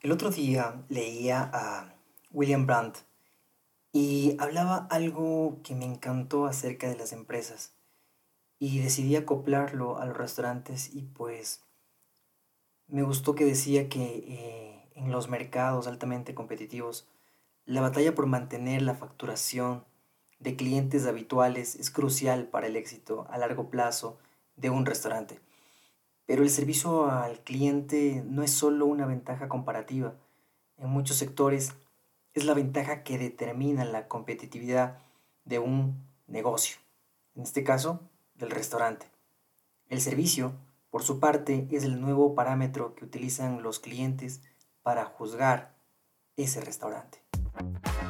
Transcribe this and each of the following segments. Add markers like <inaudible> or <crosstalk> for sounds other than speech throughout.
El otro día leía a William Brandt y hablaba algo que me encantó acerca de las empresas y decidí acoplarlo a los restaurantes y pues me gustó que decía que eh, en los mercados altamente competitivos la batalla por mantener la facturación de clientes habituales es crucial para el éxito a largo plazo de un restaurante. Pero el servicio al cliente no es solo una ventaja comparativa. En muchos sectores es la ventaja que determina la competitividad de un negocio, en este caso del restaurante. El servicio, por su parte, es el nuevo parámetro que utilizan los clientes para juzgar ese restaurante.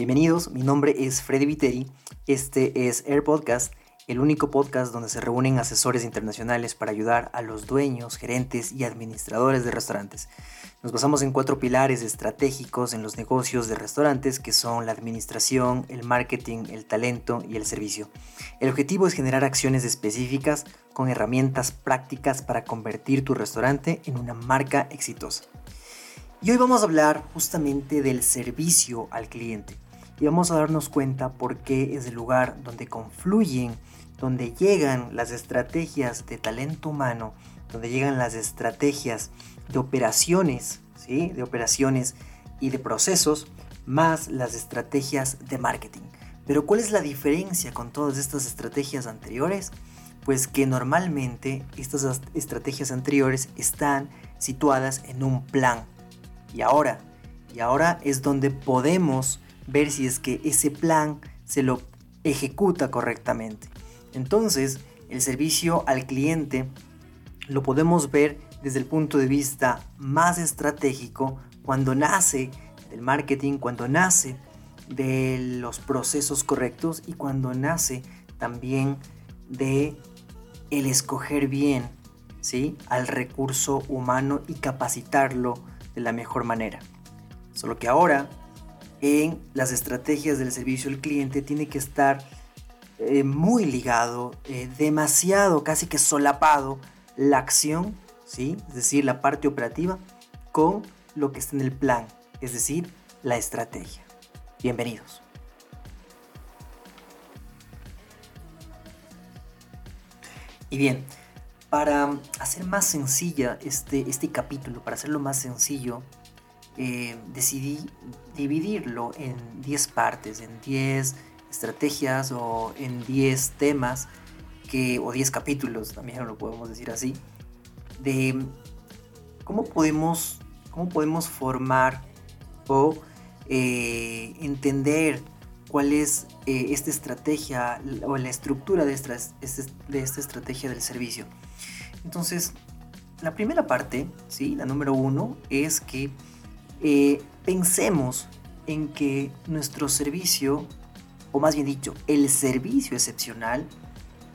Bienvenidos, mi nombre es Freddy Viteri, este es Air Podcast, el único podcast donde se reúnen asesores internacionales para ayudar a los dueños, gerentes y administradores de restaurantes. Nos basamos en cuatro pilares estratégicos en los negocios de restaurantes que son la administración, el marketing, el talento y el servicio. El objetivo es generar acciones específicas con herramientas prácticas para convertir tu restaurante en una marca exitosa. Y hoy vamos a hablar justamente del servicio al cliente. Y vamos a darnos cuenta por qué es el lugar donde confluyen, donde llegan las estrategias de talento humano, donde llegan las estrategias de operaciones, ¿sí? De operaciones y de procesos, más las estrategias de marketing. Pero ¿cuál es la diferencia con todas estas estrategias anteriores? Pues que normalmente estas as- estrategias anteriores están situadas en un plan. Y ahora, y ahora es donde podemos ver si es que ese plan se lo ejecuta correctamente. Entonces, el servicio al cliente lo podemos ver desde el punto de vista más estratégico cuando nace del marketing, cuando nace de los procesos correctos y cuando nace también de el escoger bien, ¿sí? al recurso humano y capacitarlo de la mejor manera. Solo que ahora en las estrategias del servicio al cliente tiene que estar eh, muy ligado, eh, demasiado, casi que solapado la acción, ¿sí? es decir, la parte operativa, con lo que está en el plan, es decir, la estrategia. Bienvenidos. Y bien, para hacer más sencilla este, este capítulo, para hacerlo más sencillo, eh, decidí dividirlo en 10 partes, en 10 estrategias o en 10 temas que, o 10 capítulos, también lo podemos decir así, de cómo podemos, cómo podemos formar o eh, entender cuál es eh, esta estrategia o la estructura de esta, este- de esta estrategia del servicio. Entonces, la primera parte, ¿sí? la número uno, es que eh, pensemos en que nuestro servicio, o más bien dicho, el servicio excepcional,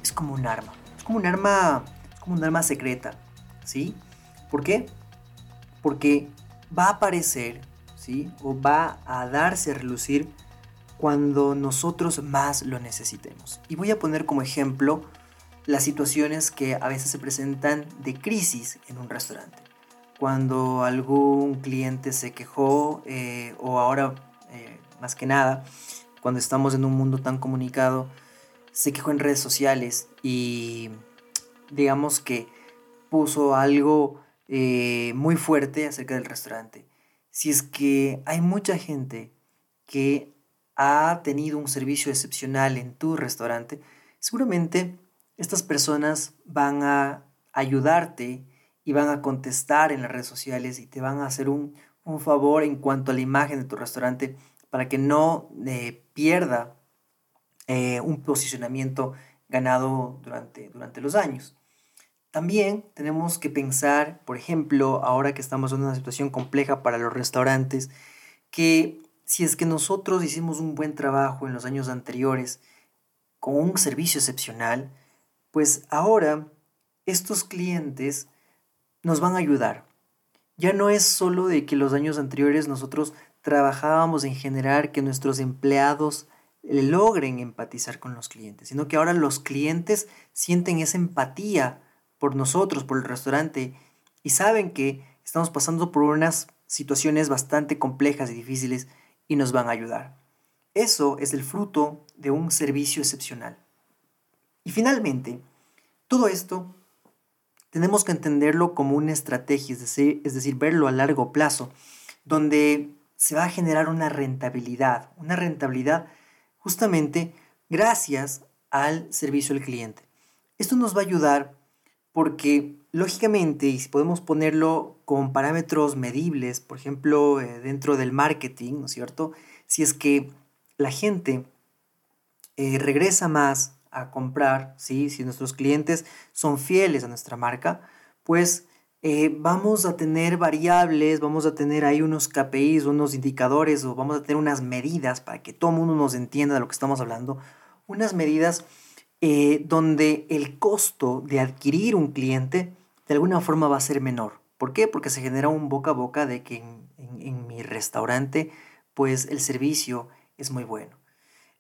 es como un arma. Es como un arma, como un arma secreta, ¿sí? ¿Por qué? Porque va a aparecer, ¿sí? O va a darse a relucir cuando nosotros más lo necesitemos. Y voy a poner como ejemplo las situaciones que a veces se presentan de crisis en un restaurante. Cuando algún cliente se quejó eh, o ahora eh, más que nada, cuando estamos en un mundo tan comunicado, se quejó en redes sociales y digamos que puso algo eh, muy fuerte acerca del restaurante. Si es que hay mucha gente que ha tenido un servicio excepcional en tu restaurante, seguramente estas personas van a ayudarte y van a contestar en las redes sociales y te van a hacer un, un favor en cuanto a la imagen de tu restaurante para que no eh, pierda eh, un posicionamiento ganado durante, durante los años. También tenemos que pensar, por ejemplo, ahora que estamos en una situación compleja para los restaurantes, que si es que nosotros hicimos un buen trabajo en los años anteriores con un servicio excepcional, pues ahora estos clientes nos van a ayudar. Ya no es solo de que los años anteriores nosotros trabajábamos en generar que nuestros empleados logren empatizar con los clientes, sino que ahora los clientes sienten esa empatía por nosotros, por el restaurante, y saben que estamos pasando por unas situaciones bastante complejas y difíciles y nos van a ayudar. Eso es el fruto de un servicio excepcional. Y finalmente, todo esto tenemos que entenderlo como una estrategia, es decir, es decir, verlo a largo plazo, donde se va a generar una rentabilidad, una rentabilidad justamente gracias al servicio al cliente. Esto nos va a ayudar porque lógicamente, y si podemos ponerlo con parámetros medibles, por ejemplo, eh, dentro del marketing, ¿no es cierto? Si es que la gente eh, regresa más a comprar, ¿sí? si nuestros clientes son fieles a nuestra marca, pues eh, vamos a tener variables, vamos a tener ahí unos KPIs, unos indicadores o vamos a tener unas medidas para que todo el mundo nos entienda de lo que estamos hablando, unas medidas eh, donde el costo de adquirir un cliente de alguna forma va a ser menor. ¿Por qué? Porque se genera un boca a boca de que en, mi restaurante pues el servicio es muy bueno.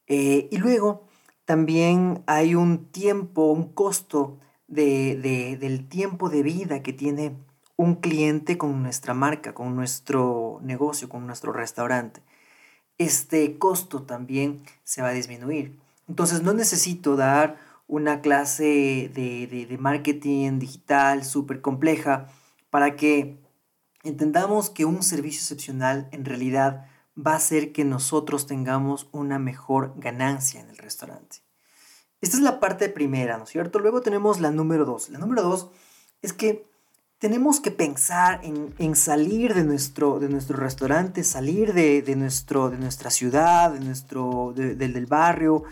Eh, y luego también hay un tiempo, un costo de, del tiempo de vida que tiene un cliente con nuestra marca, con nuestro negocio, con nuestro restaurante. Este costo también se va a disminuir. Entonces no necesito dar una clase de, de marketing digital súper compleja para que entendamos que un servicio excepcional en realidad va a hacer que nosotros tengamos una mejor ganancia en el restaurante. Esta es la parte primera, ¿no es cierto? Luego tenemos la número dos. La número dos es que tenemos que pensar en, salir de nuestro, de nuestro restaurante, salir de, nuestro, de nuestra ciudad, de nuestro, del barrio,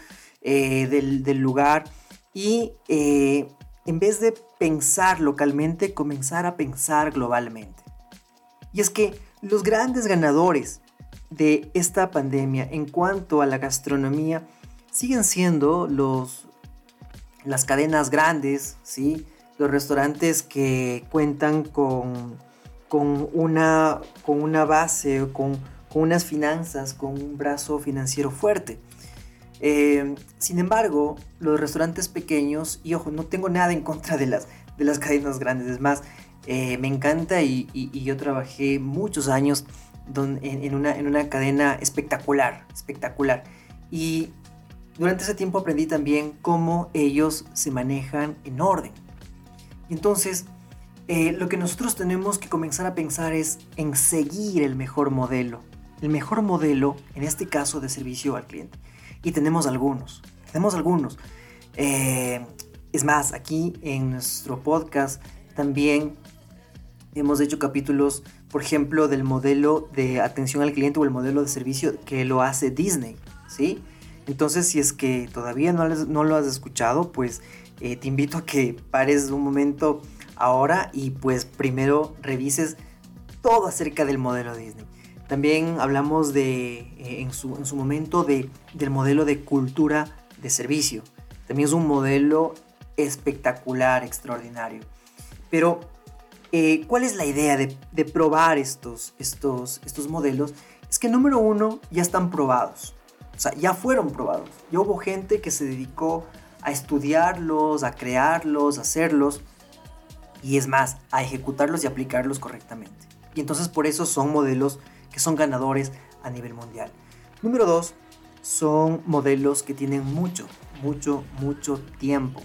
eh, del, lugar y eh, en vez de pensar localmente, comenzar a pensar globalmente. Y es que los grandes ganadores de esta pandemia en cuanto a la gastronomía siguen siendo los, las cadenas grandes, ¿sí? los restaurantes que cuentan con, con, una, con una base, con, con unas finanzas, con un brazo financiero fuerte. Eh, sin embargo, los restaurantes pequeños, y ojo, no tengo nada en contra de las, de las cadenas grandes, es más, eh, me encanta y, yo trabajé muchos años en, una, en una cadena espectacular, espectacular. Y durante ese tiempo aprendí también cómo ellos se manejan en orden. Entonces, eh, lo que nosotros tenemos que comenzar a pensar es en seguir el mejor modelo. El mejor modelo, en este caso, de servicio al cliente. Y tenemos algunos. Tenemos algunos. Eh, es más, aquí en nuestro podcast también hemos hecho capítulos, por ejemplo, del modelo de atención al cliente o el modelo de servicio que lo hace Disney, ¿sí? Entonces, si es que todavía no, no lo has escuchado, pues eh, te invito a que pares un momento ahora y pues primero revises todo acerca del modelo Disney. También hablamos de, eh, en, su, en, su, momento de, del modelo de cultura de servicio. También es un modelo espectacular, extraordinario. Pero, eh, ¿cuál es la idea de, probar estos, estos, estos modelos? Es que número uno, ya están probados. O sea, ya fueron probados. Ya hubo gente que se dedicó a estudiarlos, a crearlos, a hacerlos. Y es más, a ejecutarlos y aplicarlos correctamente. Y entonces por eso son modelos que son ganadores a nivel mundial. Número dos, son modelos que tienen mucho, mucho, mucho tiempo.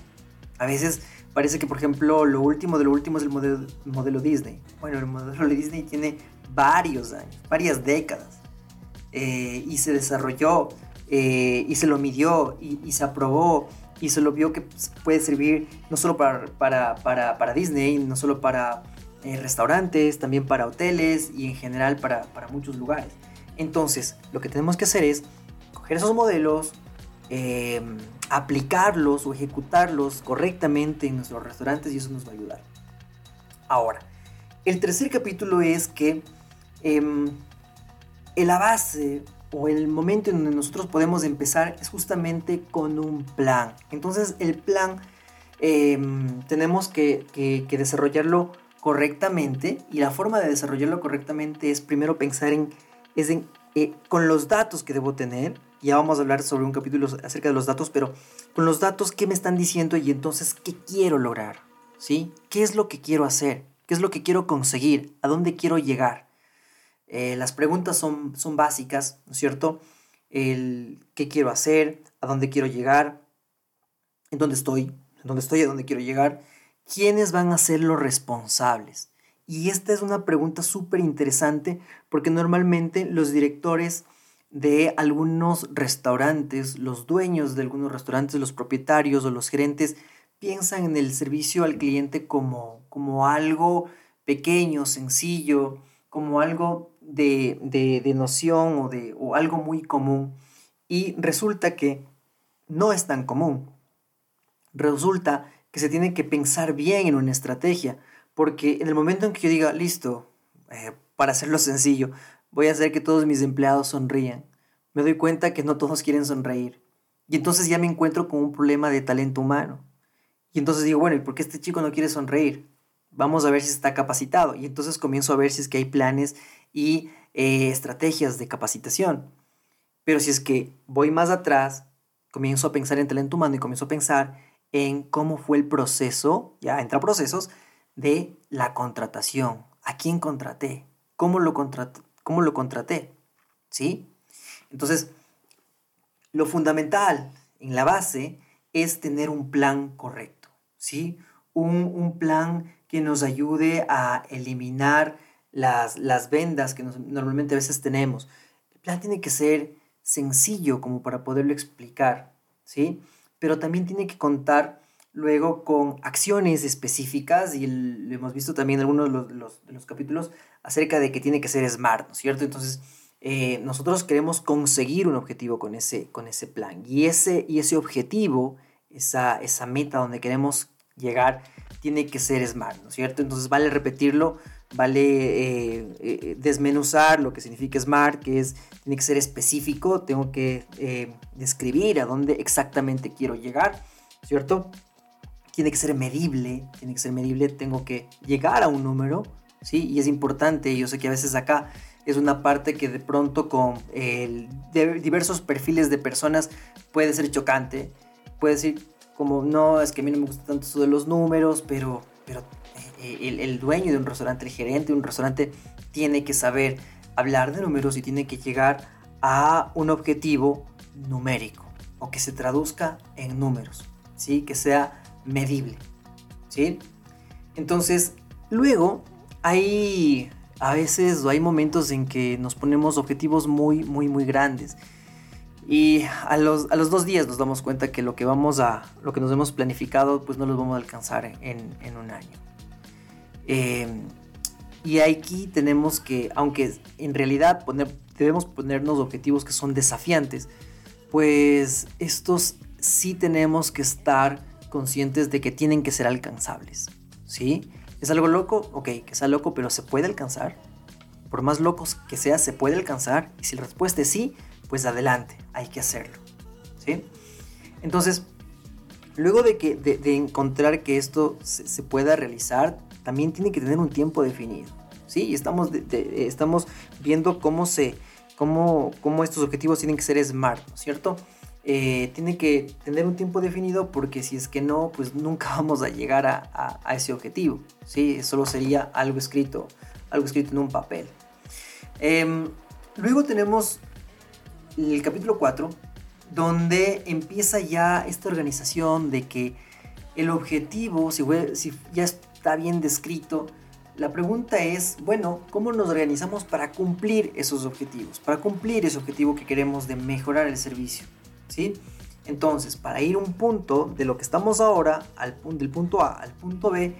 A veces parece que, por ejemplo, lo último de lo último es el modelo, modelo Disney. Bueno, el modelo de <laughs> Disney tiene varios años, varias décadas. Eh, y se desarrolló eh, y se lo midió y, se aprobó y se lo vio que puede servir no solo para, para, para, para Disney, no solo para eh, restaurantes, también para hoteles y en general para, para, muchos lugares. Entonces, lo que tenemos que hacer es coger esos modelos, aplicarlos o ejecutarlos correctamente en nuestros restaurantes y eso nos va a ayudar. Ahora, el tercer capítulo es que eh, la base o el momento en donde nosotros podemos empezar es justamente con un plan. Entonces el plan em, tenemos que, desarrollarlo correctamente y la forma de desarrollarlo correctamente es primero pensar en eh, con los datos que debo tener. Ya vamos a hablar sobre un capítulo acerca de los datos, pero con los datos, ¿qué me están diciendo? Y entonces, ¿qué quiero lograr? ¿Sí? ¿Qué es lo que quiero hacer? ¿Qué es lo que quiero conseguir? ¿A dónde quiero llegar? Eh, las preguntas son, son básicas, ¿no es cierto? El qué quiero hacer, a dónde quiero llegar, en dónde estoy, en dónde estoy, a dónde quiero llegar, quiénes van a ser los responsables. Y esta es una pregunta súper interesante porque normalmente los directores de algunos restaurantes, los dueños de algunos restaurantes, los propietarios o los gerentes, piensan en el servicio al cliente como, como algo pequeño, sencillo, como algo de, noción o, de, o algo muy común y resulta que no es tan común. Resulta que se tiene que pensar bien en una estrategia, porque en el momento en que yo diga, listo, eh, para hacerlo sencillo, voy a hacer que todos mis empleados sonrían, me doy cuenta que no todos quieren sonreír. Y entonces ya me encuentro con un problema de talento humano. Y entonces digo, bueno, ¿y por qué este chico no quiere sonreír? Vamos a ver si está capacitado. Y entonces comienzo a ver si es que hay planes y eh, estrategias de capacitación. Pero si es que voy más atrás, comienzo a pensar en talento humano y comienzo a pensar en cómo fue el proceso, ya entra procesos, de la contratación. ¿A quién contraté? ¿Cómo lo contraté? ¿Cómo lo contraté? ¿Sí? Entonces, lo fundamental en la base es tener un plan correcto, ¿sí? Un, un plan que nos ayude a eliminar las, las vendas que normalmente a veces tenemos. El plan tiene que ser sencillo como para poderlo explicar, ¿sí? Pero también tiene que contar luego con acciones específicas y lo hemos visto también en algunos de los, de los, capítulos acerca de que tiene que ser smart, ¿no es cierto? Entonces, eh, nosotros queremos conseguir un objetivo con ese, con ese plan y ese, y ese objetivo, esa, esa meta donde queremos llegar, tiene que ser smart, ¿no es cierto? Entonces, vale repetirlo vale eh, eh, desmenuzar lo que significa SMART, que es, tiene que ser específico, tengo que describir a dónde exactamente quiero llegar, ¿cierto? Tiene que ser medible, tiene que ser medible, tengo que llegar a un número, ¿sí? Y es importante, yo sé que a veces acá es una parte que de pronto con diversos perfiles de personas puede ser chocante, puede decir como, no, es que a mí no me gusta tanto eso de los números, pero, pero eh, el, dueño de un restaurante, el gerente de un restaurante, tiene que saber hablar de números y tiene que llegar a un objetivo numérico o que se traduzca en números, ¿sí? que sea medible. ¿sí? Entonces, luego hay a veces hay momentos en que nos ponemos objetivos muy, muy, muy grandes. Y a los, a los dos días nos damos cuenta que lo que vamos a, lo que nos hemos planificado, pues no los vamos a alcanzar en, en un año. Em, y aquí tenemos que, aunque en realidad debemos ponernos objetivos que son desafiantes, pues estos sí tenemos que estar conscientes de que tienen que ser alcanzables. ¿Sí? ¿Es algo loco? Ok, que sea loco, pero se puede alcanzar. Por más locos que sea, se puede alcanzar. Y si la respuesta es sí, pues adelante, hay que hacerlo. ¿Sí? Entonces, luego de, que, de, encontrar que esto se pueda realizar, también tiene que tener un tiempo definido. ¿sí? Y estamos, estamos viendo cómo, se, cómo, cómo estos objetivos tienen que ser smart, cierto? Eh, tiene que tener un tiempo definido porque si es que no, pues nunca <laughs> vamos a llegar a, ese objetivo. ¿sí? Solo sería algo escrito, algo escrito en un papel. Em, luego tenemos el capítulo 4, donde empieza ya esta organización de que el objetivo, si, si ya está bien descrito. La pregunta es, bueno, ¿cómo nos organizamos para cumplir esos objetivos? Para cumplir ese objetivo que queremos de mejorar el servicio. ¿Sí? Entonces, para ir un punto de lo que estamos ahora, al, del punto A al punto B,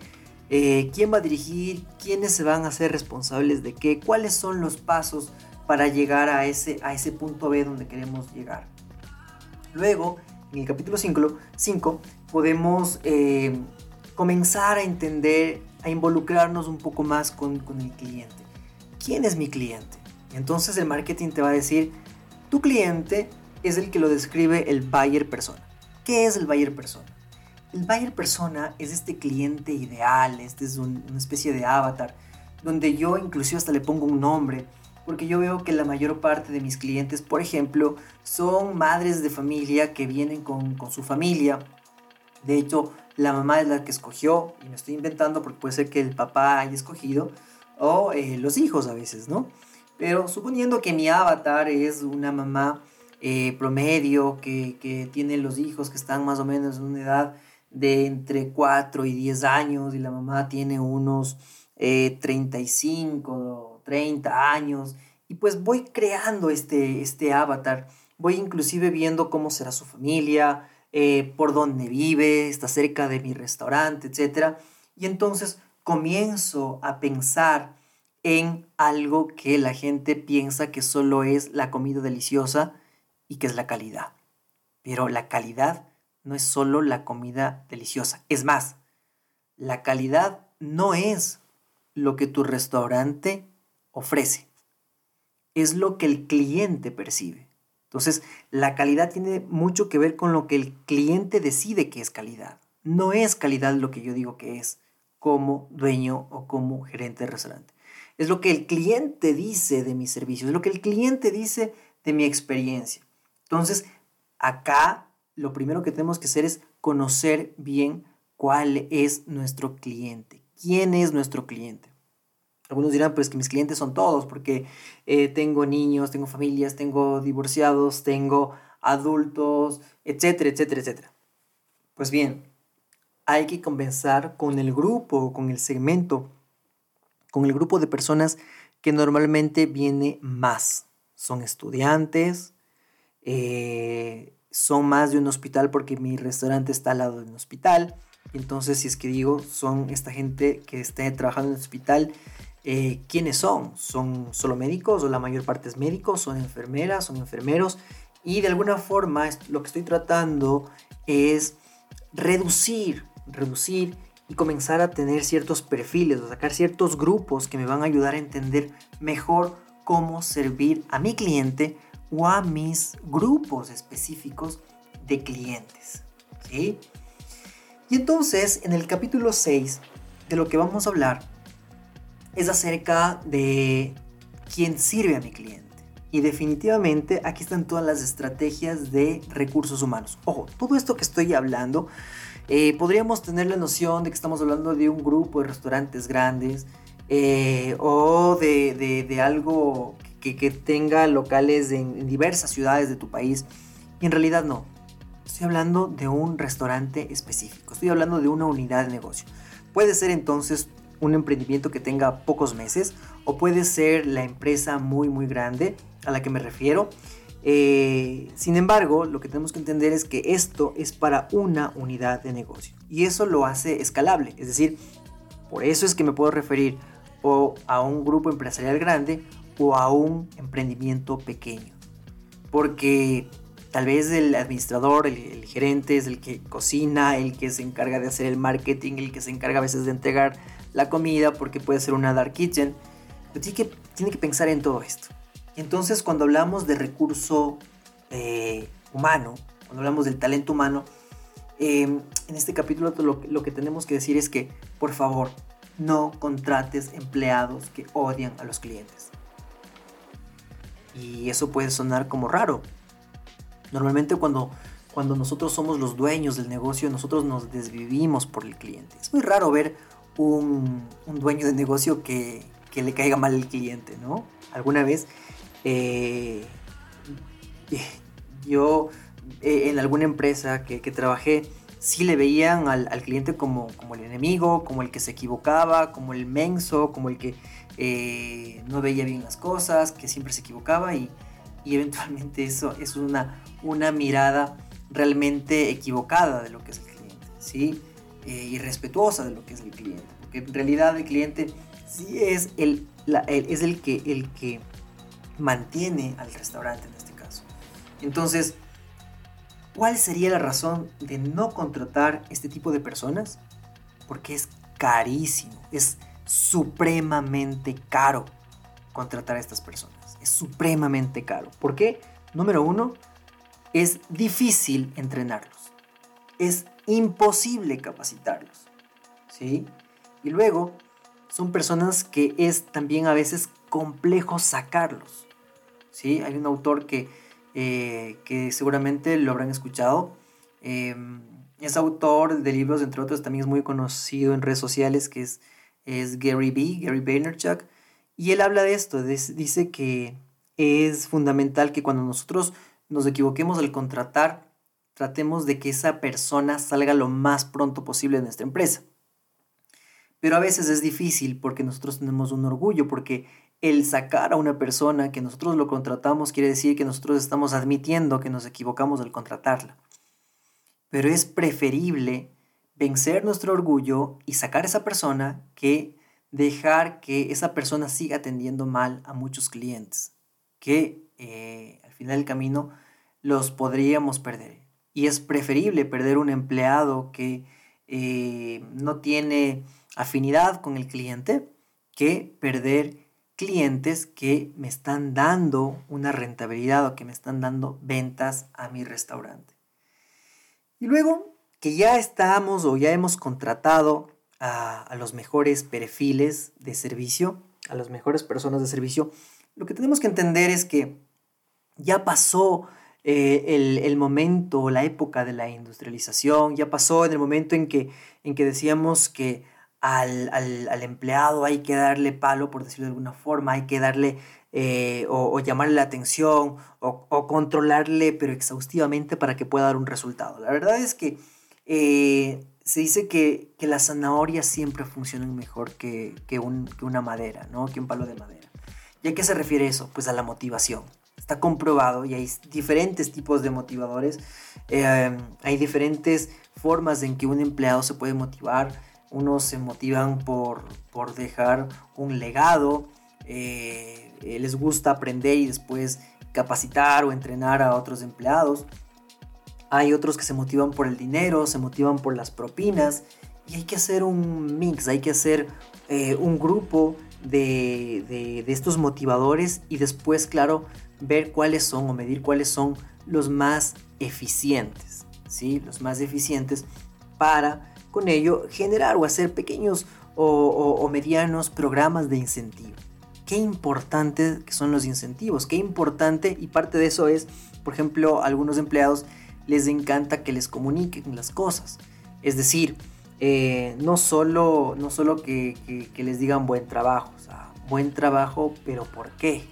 eh, quién va a dirigir, quiénes se van a hacer responsables de qué, cuáles son los pasos para llegar a ese, a ese punto B donde queremos llegar. Luego, en el capítulo 5, podemos eh, comenzar a entender, a involucrarnos un poco más con, con el cliente. ¿Quién es mi cliente? Entonces el marketing te va a decir, tu cliente es el que lo describe el buyer persona. ¿Qué es el buyer persona? El buyer persona es este cliente ideal, este es una especie de avatar, donde yo inclusive hasta le pongo un nombre, porque yo veo que la mayor parte de mis clientes, por ejemplo, son madres de familia que vienen con, con su familia. De hecho, la mamá es la que escogió, y me estoy inventando porque puede ser que el papá haya escogido, o eh, los hijos a veces, ¿no? Pero suponiendo que mi avatar es una mamá eh, promedio que, que, tiene los hijos que están más o menos en una edad de entre 4 y 10 años y la mamá tiene unos eh, 35 30 años, y pues voy creando este, este avatar, voy inclusive viendo cómo será su familia, eh, por dónde vive, está cerca de mi restaurante, etc. Y entonces comienzo a pensar en algo que la gente piensa que solo es la comida deliciosa y que es la calidad. Pero la calidad no es solo la comida deliciosa. Es más, la calidad no es lo que tu restaurante ofrece. Es lo que el cliente percibe. Entonces, la calidad tiene mucho que ver con lo que el cliente decide que es calidad. No es calidad lo que yo digo que es como dueño o como gerente de restaurante. Es lo que el cliente dice de mi servicio, es lo que el cliente dice de mi experiencia. Entonces, acá lo primero que tenemos que hacer es conocer bien cuál es nuestro cliente, quién es nuestro cliente. Algunos dirán, pues que mis clientes son todos, porque eh, tengo niños, tengo familias, tengo divorciados, tengo adultos, etcétera, etcétera, etcétera. Pues bien, hay que comenzar con el grupo, con el segmento, con el grupo de personas que normalmente viene más. Son estudiantes, eh, son más de un hospital porque mi restaurante está al lado de un hospital. Entonces, si es que digo, son esta gente que esté trabajando en el hospital eh, quiénes son. ¿Son solo médicos o la mayor parte es médicos? ¿Son enfermeras? ¿Son enfermeros? Y de alguna forma lo que estoy tratando es reducir, reducir y comenzar a tener ciertos perfiles o sacar ciertos grupos que me van a ayudar a entender mejor cómo servir a mi cliente o a mis grupos específicos de clientes. ¿sí? Y entonces en el capítulo 6 de lo que vamos a hablar es acerca de quién sirve a mi cliente. Y definitivamente aquí están todas las estrategias de recursos humanos. Ojo, todo esto que estoy hablando, eh, podríamos tener la noción de que estamos hablando de un grupo de restaurantes grandes eh, o de, algo que, tenga locales en diversas ciudades de tu país. Y en realidad no. Estoy hablando de un restaurante específico. Estoy hablando de una unidad de negocio. Puede ser entonces un emprendimiento que tenga pocos meses o puede ser la empresa muy muy grande a la que me refiero. Eh, sin embargo, lo que tenemos que entender es que esto es para una unidad de negocio y eso lo hace escalable. Es decir, por eso es que me puedo referir o a un grupo empresarial grande o a un emprendimiento pequeño. Porque tal vez el administrador, el, gerente es el que cocina, el que se encarga de hacer el marketing, el que se encarga a veces de entregar la comida, porque puede ser una dark kitchen. Pero tiene que, tiene que pensar en todo esto. Entonces, cuando hablamos de recurso eh, humano, cuando hablamos del talento humano, em, en este capítulo lo, lo que tenemos que decir es que, por favor, no contrates empleados que odian a los clientes. Y eso puede sonar como raro. Normalmente cuando, cuando nosotros somos los dueños del negocio, nosotros nos desvivimos por el cliente. Es muy raro ver un, dueño de negocio que, le caiga mal el cliente, ¿no? Alguna vez eh, yo eh, en alguna empresa que, trabajé, sí le veían al, cliente como, como, el enemigo, como el que se equivocaba, como el menso, como el que eh, no veía bien las cosas, que siempre se equivocaba y, y eventualmente eso es una, una mirada realmente equivocada de lo que es el cliente, ¿sí? eh, irrespetuosa de lo que es el cliente. Porque en realidad el cliente sí es el, es el, que, el que mantiene al restaurante en este caso. Entonces, ¿Cuál sería la razón de no contratar este tipo de personas? Porque es carísimo, es supremamente caro contratar a estas personas. Es supremamente caro. ¿Por qué? Número uno, es difícil entrenarlos. Es imposible capacitarlos. ¿Sí? Y luego, son personas que es también a veces complejo sacarlos. ¿Sí? Hay un autor que, eh, que seguramente lo habrán escuchado. Em, es autor de libros, entre otros, también es muy conocido en redes sociales, que es, es Gary B., Gary Vaynerchuk. Y él habla de esto, dice que es fundamental que cuando nosotros nos equivoquemos al contratar, tratemos de que esa persona salga lo más pronto posible de nuestra empresa. Pero a veces es difícil porque nosotros tenemos un orgullo, porque el sacar a una persona que nosotros lo contratamos quiere decir que nosotros estamos admitiendo que nos equivocamos al contratarla. Pero es preferible vencer nuestro orgullo y sacar a esa persona que dejar que esa persona siga atendiendo mal a muchos clientes, que eh, al final del camino los podríamos perder. Y es preferible perder un empleado que eh, no tiene afinidad con el cliente que perder clientes que me están dando una rentabilidad o que me están dando ventas a mi restaurante. Y luego que ya estamos o ya hemos contratado a, los mejores perfiles de servicio, a las mejores personas de servicio, lo que tenemos que entender es que ya pasó eh, el, momento, la época de la industrialización, ya pasó en el momento en que, en que decíamos que al, empleado hay que darle palo, por decirlo de alguna forma, hay que darle eh, o, llamarle la atención o, controlarle, pero exhaustivamente para que pueda dar un resultado. La verdad es que eh, se dice que, las zanahorias siempre funcionan mejor que, una madera, ¿no? que un palo de madera. ¿Y a qué se refiere eso? Pues a la motivación. Está comprobado y hay diferentes tipos de motivadores. Eh, hay diferentes formas en que un empleado se puede motivar. Unos se motivan por, por dejar un legado. Eh, les gusta aprender y después capacitar o entrenar a otros empleados. Hay otros que se motivan por el dinero, se motivan por las propinas. Y hay que hacer un mix, hay que hacer eh, un grupo de, estos motivadores y después, claro, ver cuáles son o medir cuáles son los más eficientes. ¿sí? Los más eficientes para con ello generar o hacer pequeños o, medianos programas de incentivo. Qué importante que son los incentivos, qué importante y parte de eso es, por ejemplo, algunos empleados les encanta que les comuniquen las cosas. Es decir, eh, no solo, no solo que, les digan buen trabajo, buen trabajo, pero ¿por qué?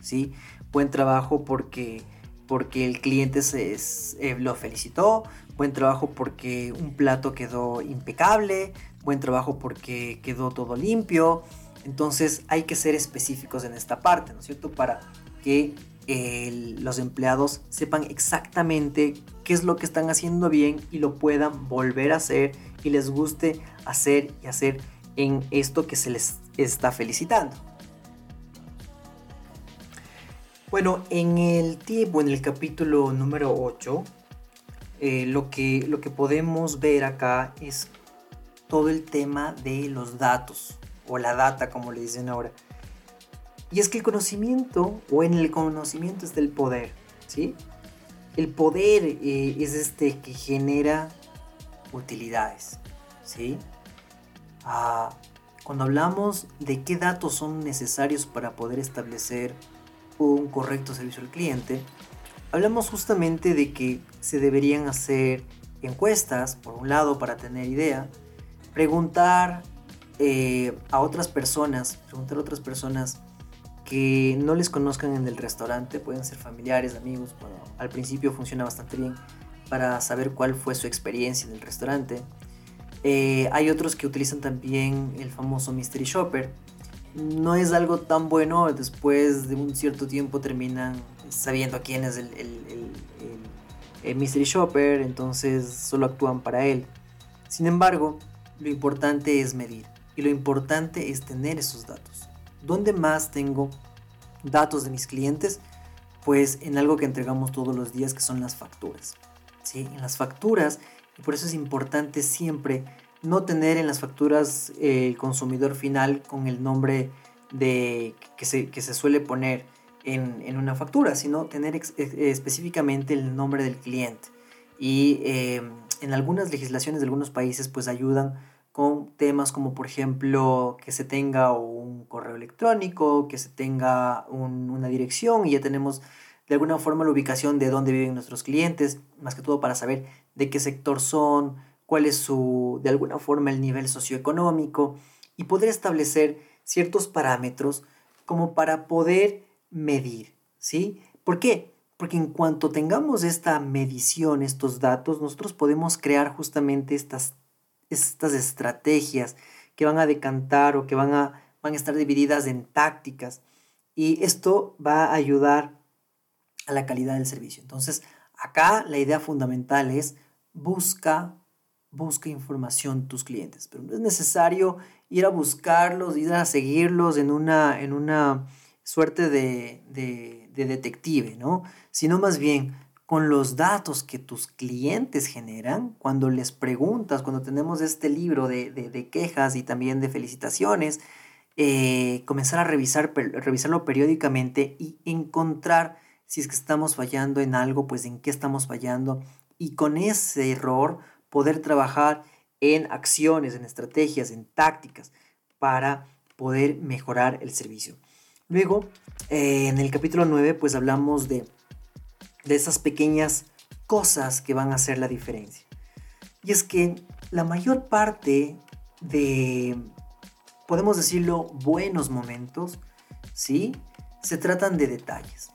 ¿Sí? Buen trabajo porque, porque el cliente se, eh, lo felicitó, buen trabajo porque un plato quedó impecable, buen trabajo porque quedó todo limpio. Entonces hay que ser específicos en esta parte, ¿no es cierto? Para que los empleados sepan exactamente qué es lo que están haciendo bien y lo puedan volver a hacer y les guste hacer y hacer en esto que se les está felicitando. Bueno, en el tiempo, en el capítulo número 8, eh, lo, que, lo que podemos ver acá es todo el tema de los datos, o la data como le dicen ahora. Y es que el conocimiento, o en el conocimiento está el poder, ¿sí? El poder eh, es este que genera utilidades, ¿sí? Ah, cuando hablamos de qué datos son necesarios para poder establecer un correcto servicio al cliente, hablamos justamente de que se deberían hacer encuestas, por un lado, para tener idea, preguntar eh, a otras personas, preguntar a otras personas que no les conozcan en el restaurante, pueden ser familiares, amigos, bueno, al principio funciona bastante bien para saber cuál fue su experiencia en el restaurante. Eh, hay otros que utilizan también el famoso Mystery Shopper. No es algo tan bueno, después de un cierto tiempo terminan sabiendo quién es el, el Mystery Shopper, entonces solo actúan para él. Sin embargo, lo importante es medir y lo importante es tener esos datos. ¿Dónde más tengo datos de mis clientes? Pues en algo que entregamos todos los días que son las facturas. ¿sí? En las facturas, y por eso es importante siempre no tener en las facturas eh, el consumidor final con el nombre de, que, se, que se suele poner en, en, una factura, sino tener ex, específicamente el nombre del cliente. Y eh, en algunas legislaciones de algunos países pues ayudan temas como por ejemplo que se tenga un correo electrónico, que se tenga un, una dirección y ya tenemos de alguna forma la ubicación de dónde viven nuestros clientes, más que todo para saber de qué sector son, cuál es su, de alguna forma, el nivel socioeconómico y poder establecer ciertos parámetros como para poder medir, ¿sí? ¿Por qué? Porque en cuanto tengamos esta medición, estos datos, nosotros podemos crear justamente estas, estas estrategias que van a decantar o que van a, van a estar divididas en tácticas. Y esto va a ayudar a la calidad del servicio. Entonces, acá la idea fundamental es busca, busca información tus clientes. Pero no es necesario ir a buscarlos, ir a seguirlos en una, en una suerte de, de, de detective, ¿no? Sino más bien con los datos que tus clientes generan, cuando les preguntas, cuando tenemos este libro de, de, quejas y también de felicitaciones, eh, comenzar a revisar, revisarlo periódicamente y encontrar si es que estamos fallando en algo, pues en qué estamos fallando y con ese error poder trabajar en acciones, en estrategias, en tácticas para poder mejorar el servicio. Luego, eh, en el capítulo 9, pues hablamos de, de esas pequeñas cosas que van a hacer la diferencia. Y es que la mayor parte de, podemos decirlo, buenos momentos, ¿sí? Se tratan de detalles.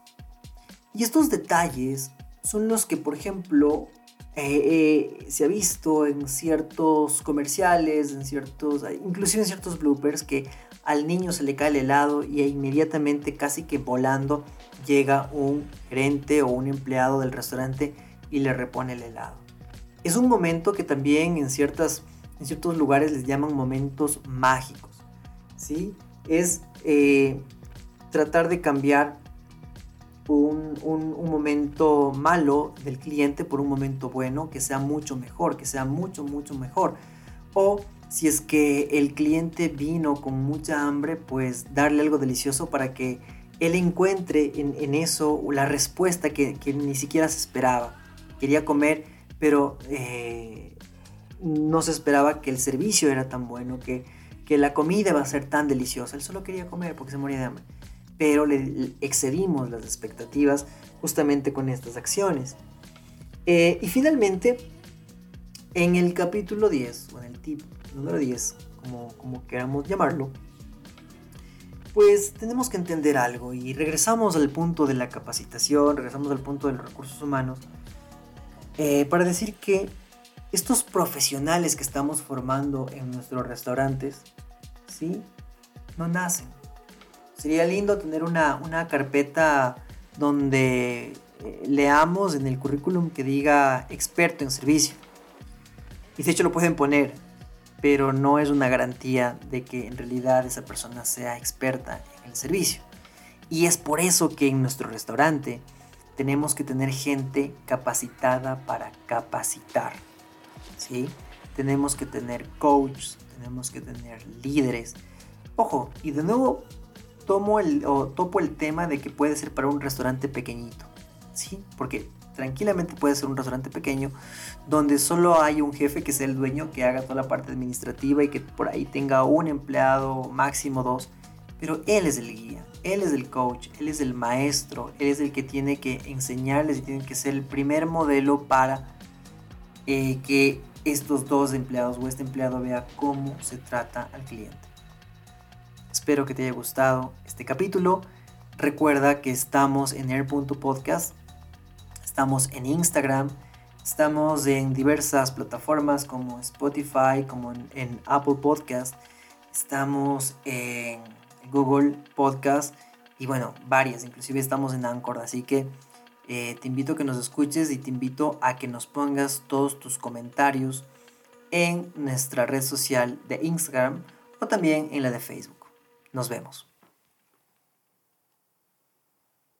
Y estos detalles son los que, por ejemplo, eh, eh, se ha visto en ciertos comerciales, en ciertos, inclusive en ciertos bloopers, que al niño se le cae el helado y inmediatamente casi que volando llega un gerente o un empleado del restaurante y le repone el helado. Es un momento que también en, ciertas, en ciertos lugares les llaman momentos mágicos. ¿sí? Es eh, tratar de cambiar un, un, un, momento malo del cliente por un momento bueno que sea mucho mejor, que sea mucho, mucho mejor. O si es que el cliente vino con mucha hambre, pues darle algo delicioso para que él encuentre en, eso la respuesta que, que, ni siquiera se esperaba. Quería comer, pero eh, no se esperaba que el servicio era tan bueno, que, que la comida iba a ser tan deliciosa. Él solo quería comer porque se moría de hambre. Pero le excedimos las expectativas justamente con estas acciones. Eh, y finalmente, en el capítulo 10, o en el tip número 10, como, como queramos llamarlo, pues tenemos que entender algo y regresamos al punto de la capacitación, regresamos al punto de los recursos humanos, eh, para decir que estos profesionales que estamos formando en nuestros restaurantes, ¿sí? No nacen. Sería lindo tener una, una carpeta donde eh, leamos en el currículum que diga experto en servicio. Y de hecho lo pueden poner, pero no es una garantía de que en realidad esa persona sea experta en el servicio. Y es por eso que en nuestro restaurante tenemos que tener gente capacitada para capacitar. ¿sí? Tenemos que tener coaches, tenemos que tener líderes. Ojo, y de nuevo tomo el, o topo el tema de que puede ser para un restaurante pequeñito. ¿sí? Porque tranquilamente puede ser un restaurante pequeño donde solo hay un jefe que sea el dueño que haga toda la parte administrativa y que por ahí tenga un empleado, máximo dos, pero él es el guía, él es el coach, él es el maestro, él es el que tiene que enseñarles y tiene que ser el primer modelo para eh, que estos dos empleados o este empleado vea cómo se trata al cliente. Espero que te haya gustado este capítulo. Recuerda que estamos en air.podcast Estamos en Instagram, estamos en diversas plataformas como Spotify, como en, Apple Podcast, estamos en Google Podcast y bueno, varias, inclusive estamos en Anchor, así que eh, te invito a que nos escuches y te invito a que nos pongas todos tus comentarios en nuestra red social de Instagram o también en la de Facebook. Nos vemos.